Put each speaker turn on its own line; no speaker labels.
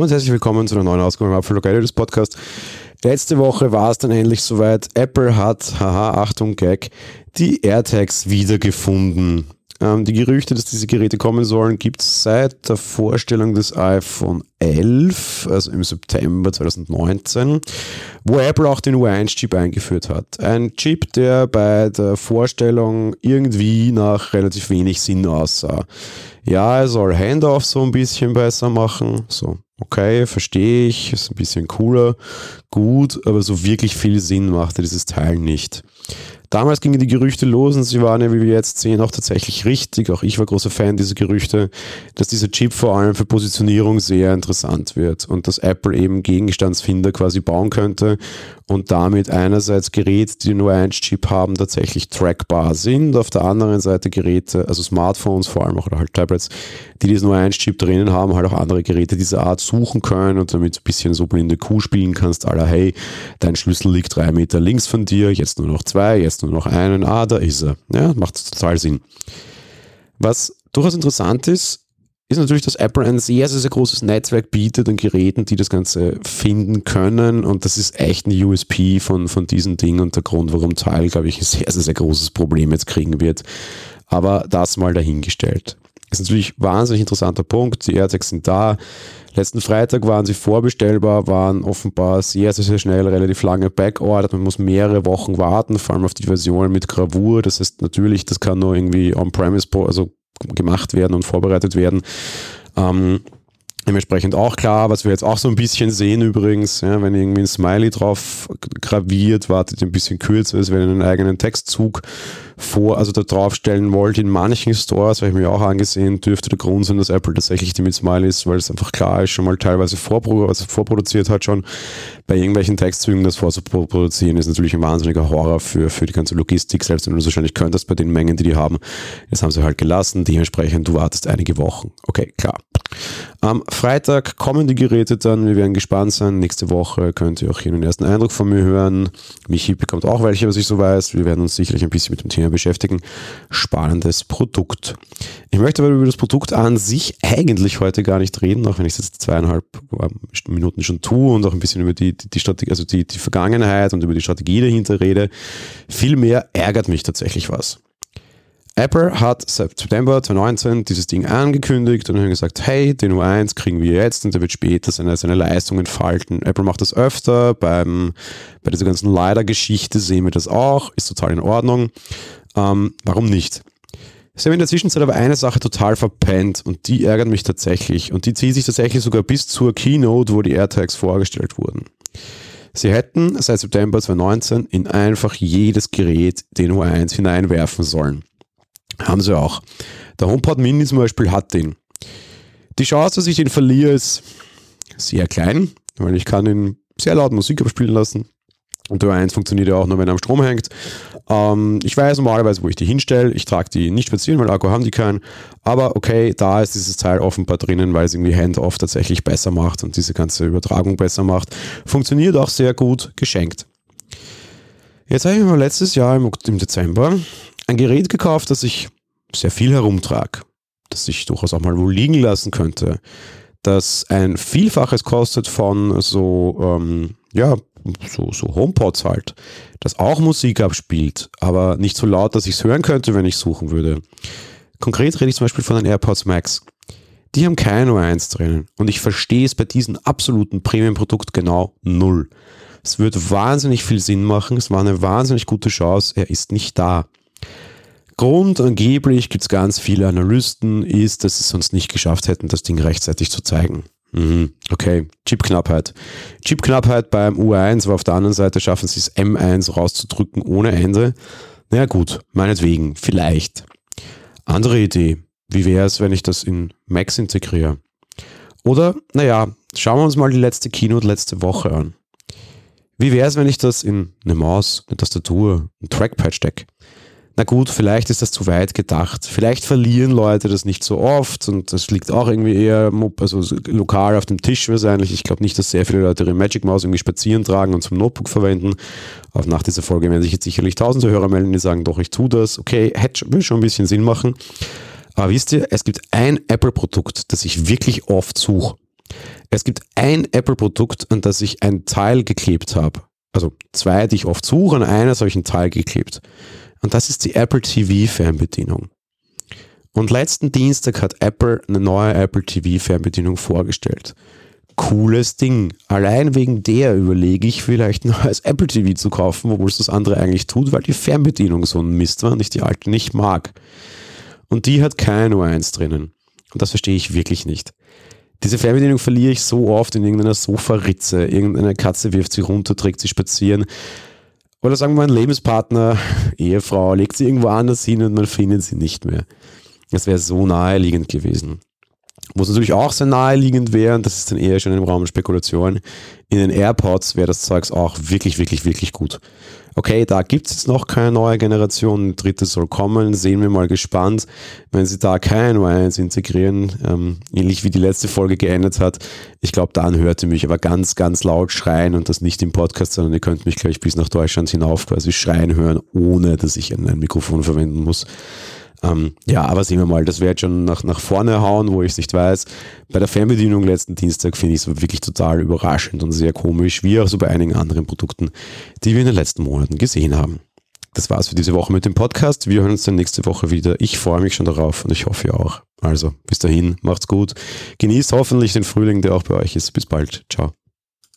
Hallo und herzlich willkommen zu einer neuen Ausgabe im Apple des Podcast. Letzte Woche war es dann endlich soweit. Apple hat, haha, Achtung, Gag, die AirTags wiedergefunden. Ähm, die Gerüchte, dass diese Geräte kommen sollen, gibt es seit der Vorstellung des iPhone 11, also im September 2019, wo Apple auch den U1-Chip eingeführt hat. Ein Chip, der bei der Vorstellung irgendwie nach relativ wenig Sinn aussah. Ja, er soll Handoff so ein bisschen besser machen, so okay, verstehe ich, ist ein bisschen cooler, gut, aber so wirklich viel Sinn machte dieses Teil nicht. Damals gingen die Gerüchte los und sie waren ja, wie wir jetzt sehen, auch tatsächlich richtig. Auch ich war großer Fan dieser Gerüchte, dass dieser Chip vor allem für Positionierung sehr interessant wird und dass Apple eben Gegenstandsfinder quasi bauen könnte und damit einerseits Geräte, die nur ein Chip haben, tatsächlich trackbar sind. Auf der anderen Seite Geräte, also Smartphones vor allem auch oder halt Tablets, die diesen nur ein Chip drinnen haben, halt auch andere Geräte dieser Art suchen können und damit ein bisschen so blinde Kuh spielen kannst, aller hey, dein Schlüssel liegt drei Meter links von dir, jetzt nur noch zwei, jetzt nur noch einen, ah, da ist er. Ja, macht total Sinn. Was durchaus interessant ist, ist natürlich, dass Apple ein sehr, sehr, sehr großes Netzwerk bietet an Geräten, die das Ganze finden können. Und das ist echt ein USP von, von diesen Dingen und der Grund, warum Teil, glaube ich, ein sehr, sehr, sehr großes Problem jetzt kriegen wird. Aber das mal dahingestellt. Ist natürlich ein wahnsinnig interessanter Punkt. Die AirTags sind da. Letzten Freitag waren sie vorbestellbar, waren offenbar sehr, sehr, sehr schnell relativ lange backordered. Man muss mehrere Wochen warten, vor allem auf die Versionen mit Gravur. Das heißt natürlich, das kann nur irgendwie on-premise, also gemacht werden und vorbereitet werden. Ähm, Dementsprechend auch klar, was wir jetzt auch so ein bisschen sehen übrigens, ja, wenn irgendwie ein Smiley drauf graviert, wartet ein bisschen kürzer, als wenn ihr einen eigenen Textzug vor, also da draufstellen wollt. In manchen Stores, habe ich mir auch angesehen, dürfte der Grund sein, dass Apple tatsächlich die mit Smileys, weil es einfach klar ist, schon mal teilweise vorpro also vorproduziert hat schon. Bei irgendwelchen Textzügen das vorzuproduzieren, ist natürlich ein wahnsinniger Horror für, für die ganze Logistik, selbst wenn du es wahrscheinlich könntest bei den Mengen, die die haben. Das haben sie halt gelassen. Dementsprechend, du wartest einige Wochen. Okay, klar. Am Freitag kommen die Geräte dann, wir werden gespannt sein. Nächste Woche könnt ihr auch hier einen ersten Eindruck von mir hören. Michi bekommt auch welche, was ich so weiß. Wir werden uns sicherlich ein bisschen mit dem Thema beschäftigen. Spannendes Produkt. Ich möchte aber über das Produkt an sich eigentlich heute gar nicht reden, auch wenn ich es jetzt zweieinhalb ähm, Minuten schon tue und auch ein bisschen über die, die, die Strategie, also die, die Vergangenheit und über die Strategie dahinter rede. Vielmehr ärgert mich tatsächlich was. Apple hat seit September 2019 dieses Ding angekündigt und haben gesagt, hey, den U1 kriegen wir jetzt und der wird später seine, seine Leistung entfalten. Apple macht das öfter, beim, bei dieser ganzen Leider-Geschichte sehen wir das auch, ist total in Ordnung. Ähm, warum nicht? Sie haben in der Zwischenzeit aber eine Sache total verpennt und die ärgert mich tatsächlich und die zieht sich tatsächlich sogar bis zur Keynote, wo die AirTags vorgestellt wurden. Sie hätten seit September 2019 in einfach jedes Gerät den U1 hineinwerfen sollen. Haben sie auch. Der HomePod Mini zum Beispiel hat den. Die Chance, dass ich den verliere, ist sehr klein, weil ich kann ihn sehr laut Musik abspielen lassen. Und 1 funktioniert ja auch nur, wenn er am Strom hängt. Ähm, ich weiß normalerweise, wo ich die hinstelle. Ich trage die nicht spazieren, weil Akku haben die keinen. Aber okay, da ist dieses Teil offenbar drinnen, weil es irgendwie Handoff tatsächlich besser macht und diese ganze Übertragung besser macht. Funktioniert auch sehr gut, geschenkt. Jetzt habe ich mir letztes Jahr im Dezember ein Gerät gekauft, das ich sehr viel herumtrage, das ich durchaus auch mal wohl liegen lassen könnte, das ein Vielfaches kostet von so, ähm, ja, so, so HomePods halt, das auch Musik abspielt, aber nicht so laut, dass ich es hören könnte, wenn ich suchen würde. Konkret rede ich zum Beispiel von den AirPods Max. Die haben kein O1 drinnen und ich verstehe es bei diesem absoluten Premium-Produkt genau null. Es wird wahnsinnig viel Sinn machen, es war eine wahnsinnig gute Chance, er ist nicht da. Grund, angeblich gibt es ganz viele Analysten, ist, dass sie es sonst nicht geschafft hätten, das Ding rechtzeitig zu zeigen. Mhm, okay, Chipknappheit. Chipknappheit beim U1, aber auf der anderen Seite schaffen sie es M1 rauszudrücken ohne Ende. Na ja, gut, meinetwegen, vielleicht. Andere Idee, wie wäre es, wenn ich das in Max integriere? Oder, naja, schauen wir uns mal die letzte Keynote letzte Woche an. Wie wäre es, wenn ich das in eine Maus, eine Tastatur, ein Trackpad stecke? Na gut, vielleicht ist das zu weit gedacht. Vielleicht verlieren Leute das nicht so oft und das liegt auch irgendwie eher also lokal auf dem Tisch wahrscheinlich. Ich glaube nicht, dass sehr viele Leute ihre Magic Mouse irgendwie spazieren tragen und zum Notebook verwenden. Aber nach dieser Folge werden sich jetzt sicherlich tausende Hörer melden, die sagen, doch, ich tue das. Okay, hätte will schon ein bisschen Sinn machen. Aber wisst ihr, es gibt ein Apple-Produkt, das ich wirklich oft suche. Es gibt ein Apple-Produkt, an das ich ein Teil geklebt habe. Also zwei, die ich oft suche, an eines habe ich ein Teil geklebt. Und das ist die Apple TV Fernbedienung. Und letzten Dienstag hat Apple eine neue Apple TV Fernbedienung vorgestellt. Cooles Ding. Allein wegen der überlege ich vielleicht ein neues Apple TV zu kaufen, obwohl es das andere eigentlich tut, weil die Fernbedienung so ein Mist war und ich die alte nicht mag. Und die hat kein U1 drinnen. Und das verstehe ich wirklich nicht. Diese Fernbedienung verliere ich so oft in irgendeiner Sofaritze. Irgendeine Katze wirft sie runter, trägt sie spazieren. Oder sagen wir mal, ein Lebenspartner, Ehefrau, legt sie irgendwo anders hin und man findet sie nicht mehr. Das wäre so naheliegend gewesen. Wo es natürlich auch sehr naheliegend wäre, und das ist dann eher schon im Raum Spekulation, in den AirPods wäre das Zeugs auch wirklich, wirklich, wirklich gut. Okay, da gibt es jetzt noch keine neue Generation, dritte soll kommen, sehen wir mal gespannt. Wenn sie da kein Y1 integrieren, ähm, ähnlich wie die letzte Folge geendet hat, ich glaube, dann hört ihr mich aber ganz, ganz laut schreien und das nicht im Podcast, sondern ihr könnt mich gleich bis nach Deutschland hinauf quasi schreien hören, ohne dass ich ein Mikrofon verwenden muss. Ähm, ja, aber sehen wir mal, das wird schon nach, nach vorne hauen, wo ich es nicht weiß. Bei der Fernbedienung letzten Dienstag finde ich es wirklich total überraschend und sehr komisch, wie auch so bei einigen anderen Produkten, die wir in den letzten Monaten gesehen haben. Das war's für diese Woche mit dem Podcast. Wir hören uns dann nächste Woche wieder. Ich freue mich schon darauf und ich hoffe auch. Also bis dahin, macht's gut. Genießt hoffentlich den Frühling, der auch bei euch ist. Bis bald. Ciao.